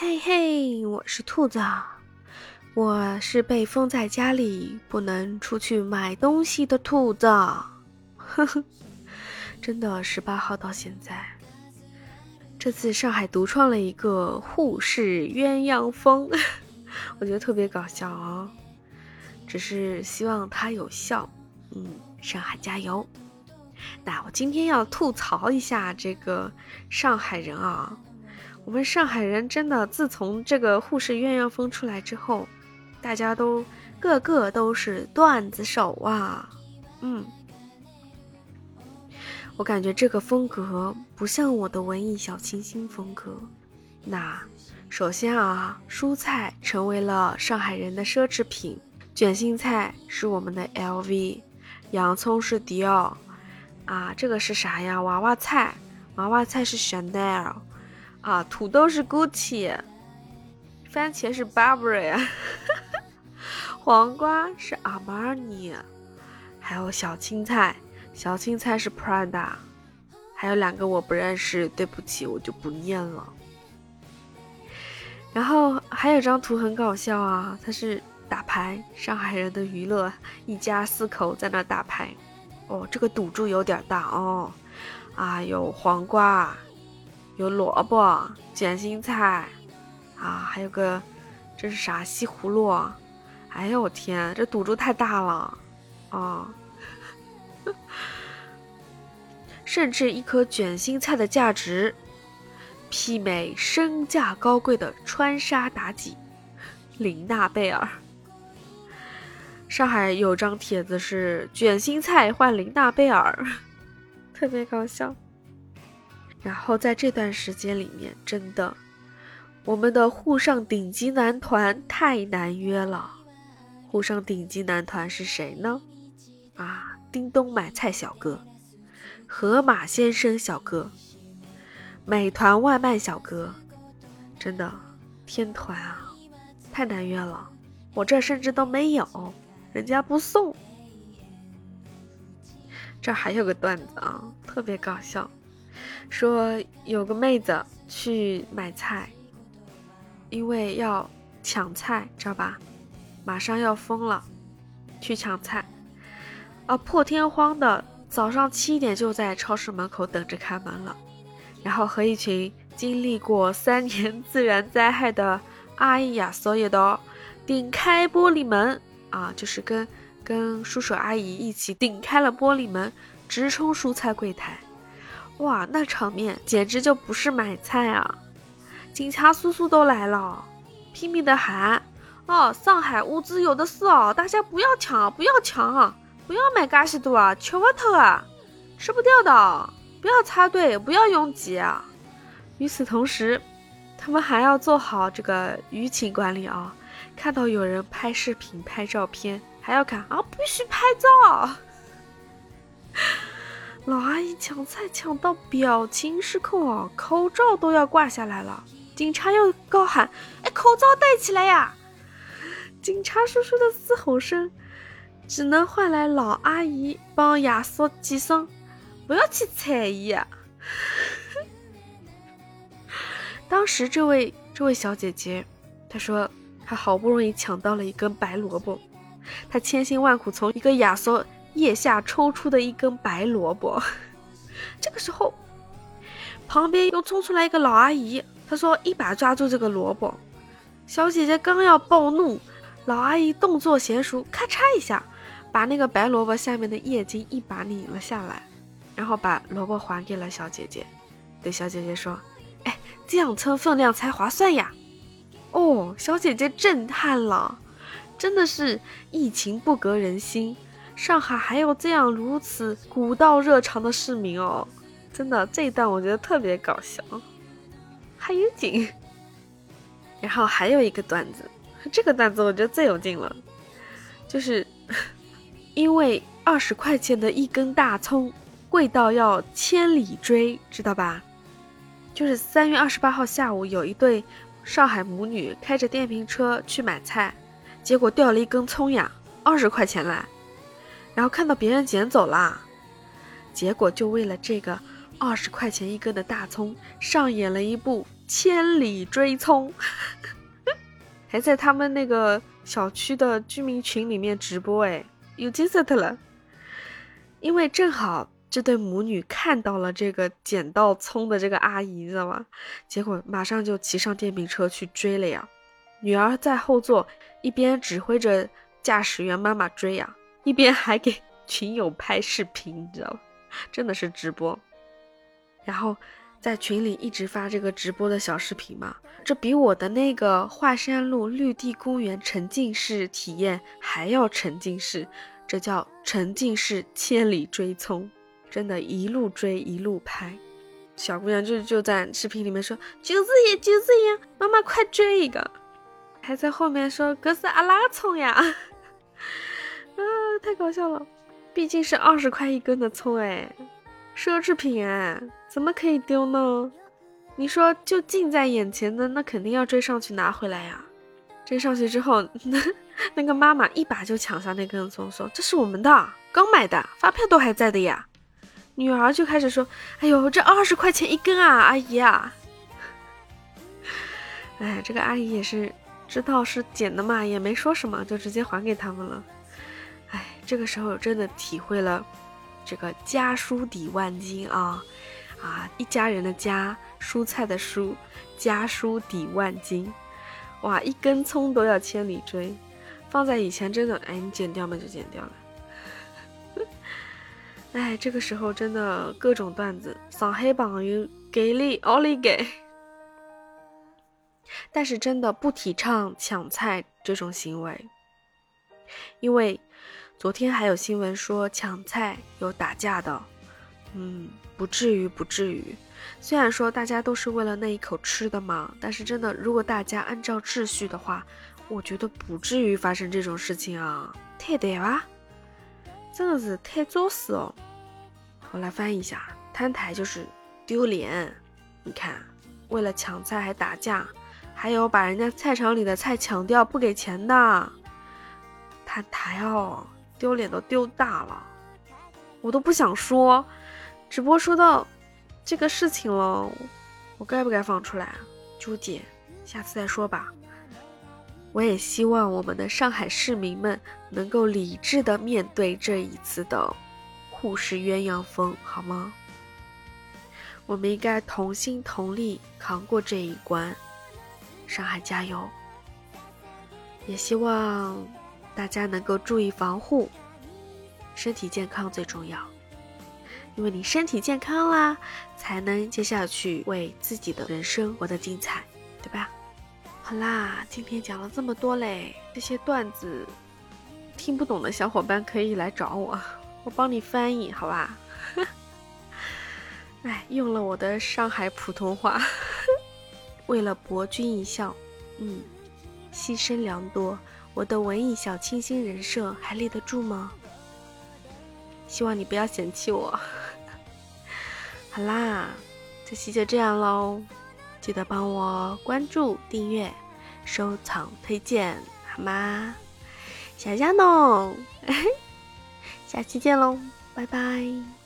嘿嘿，我是兔子，我是被封在家里不能出去买东西的兔子。呵呵，真的，十八号到现在，这次上海独创了一个沪式鸳鸯风，我觉得特别搞笑啊！只是希望它有效。嗯，上海加油！那我今天要吐槽一下这个上海人啊。我们上海人真的，自从这个沪式鸳鸯风出来之后，大家都个个都是段子手啊。嗯，我感觉这个风格不像我的文艺小清新风格。那首先啊，蔬菜成为了上海人的奢侈品，卷心菜是我们的 LV，洋葱是迪奥，啊，这个是啥呀？娃娃菜，娃娃菜是 Chanel。啊，土豆是 Gucci，番茄是 Burberry，黄瓜是 Armani，还有小青菜，小青菜是 Prada，还有两个我不认识，对不起，我就不念了。然后还有张图很搞笑啊，它是打牌，上海人的娱乐，一家四口在那打牌。哦，这个赌注有点大哦。啊，有黄瓜。有萝卜、卷心菜，啊，还有个，这是啥？西葫芦。哎呦我天，这赌注太大了啊！甚至一颗卷心菜的价值，媲美身价高贵的川沙妲己林娜贝尔。上海有张帖子是卷心菜换林娜贝尔，特别搞笑。然后在这段时间里面，真的，我们的沪上顶级男团太难约了。沪上顶级男团是谁呢？啊，叮咚买菜小哥，河马先生小哥，美团外卖小哥，真的天团啊，太难约了。我这甚至都没有，人家不送。这还有个段子啊，特别搞笑。说有个妹子去买菜，因为要抢菜，知道吧？马上要封了，去抢菜，啊，破天荒的早上七点就在超市门口等着开门了，然后和一群经历过三年自然灾害的阿姨呀，所有的顶开玻璃门啊，就是跟跟叔叔阿姨一起顶开了玻璃门，直冲蔬菜柜台。哇，那场面简直就不是买菜啊！警察叔叔都来了，拼命的喊：“哦，上海物资有的是哦，大家不要抢，不要抢，不要买嘎西多啊，吃不透啊，吃不掉的，不要插队，不要拥挤啊。”与此同时，他们还要做好这个舆情管理啊！看到有人拍视频、拍照片，还要看啊，必须拍照。老阿姨抢菜抢到表情失控哦，口罩都要挂下来了。警察又高喊：“哎，口罩戴起来呀！”警察叔叔的嘶吼声，只能换来老阿姨帮亚索几声：“不要去猜疑。”当时这位这位小姐姐，她说她好不容易抢到了一根白萝卜，她千辛万苦从一个亚索。腋下抽出的一根白萝卜，这个时候，旁边又冲出来一个老阿姨，她说：“一把抓住这个萝卜。”小姐姐刚要暴怒，老阿姨动作娴熟，咔嚓一下，把那个白萝卜下面的叶茎一把拧了下来，然后把萝卜还给了小姐姐，对小姐姐说：“哎，这样称分量才划算呀！”哦，小姐姐震撼了，真的是疫情不隔人心。上海还有这样如此古道热肠的市民哦，真的这一段我觉得特别搞笑，还有劲。然后还有一个段子，这个段子我觉得最有劲了，就是 因为二十块钱的一根大葱贵到要千里追，知道吧？就是三月二十八号下午，有一对上海母女开着电瓶车去买菜，结果掉了一根葱呀，二十块钱嘞。然后看到别人捡走啦，结果就为了这个二十块钱一根的大葱，上演了一部千里追葱，还在他们那个小区的居民群里面直播，哎，有劲死他了。因为正好这对母女看到了这个捡到葱的这个阿姨，知道吗？结果马上就骑上电瓶车去追了呀。女儿在后座一边指挥着驾驶员妈妈追呀，一边还给群友拍视频，你知道吗？真的是直播。然后在群里一直发这个直播的小视频嘛，这比我的那个华山路绿地公园沉浸式体验还要沉浸式。这叫沉浸式千里追葱，真的，一路追一路拍。小姑娘就就在视频里面说：“就是爷，就是爷，妈妈快追一个！”还在后面说：“可是阿拉葱呀！”太搞笑了！毕竟是二十块一根的葱哎，奢侈品哎，怎么可以丢呢？你说就近在眼前的，那肯定要追上去拿回来呀。追上去之后，那那个妈妈一把就抢下那根葱，说：“这是我们的，刚买的，发票都还在的呀。”女儿就开始说：“哎呦，这二十块钱一根啊，阿姨啊！” 哎，这个阿姨也是知道是捡的嘛，也没说什么，就直接还给他们了。这个时候真的体会了这个家书抵万金啊啊！一家人的家，蔬菜的蔬，家书抵万金。哇，一根葱都要千里追，放在以前真的，哎，你剪掉嘛就剪掉了。哎，这个时候真的各种段子，上海朋友给力，奥利给！但是真的不提倡抢菜这种行为，因为昨天还有新闻说抢菜有打架的，嗯，不至于，不至于。虽然说大家都是为了那一口吃的嘛，但是真的，如果大家按照秩序的话，我觉得不至于发生这种事情啊！太对吧？真的是太作死哦！我来翻译一下，摊台就是丢脸。你看，为了抢菜还打架，还有把人家菜场里的菜抢掉不给钱的，摊台哦，丢脸都丢大了，我都不想说，直播说到。这个事情了，我该不该放出来啊？纠结，下次再说吧。我也希望我们的上海市民们能够理智的面对这一次的护士鸳鸯风，好吗？我们应该同心同力扛过这一关。上海加油！也希望大家能够注意防护，身体健康最重要。因为你身体健康啦，才能接下去为自己的人生活得精彩，对吧？好啦，今天讲了这么多嘞，这些段子听不懂的小伙伴可以来找我，我帮你翻译，好吧？哎，用了我的上海普通话，为了博君一笑，嗯，牺牲良多，我的文艺小清新人设还立得住吗？希望你不要嫌弃我。好啦，这期就这样喽，记得帮我关注、订阅、收藏、推荐，好吗？小佳呢？下期见喽，拜拜。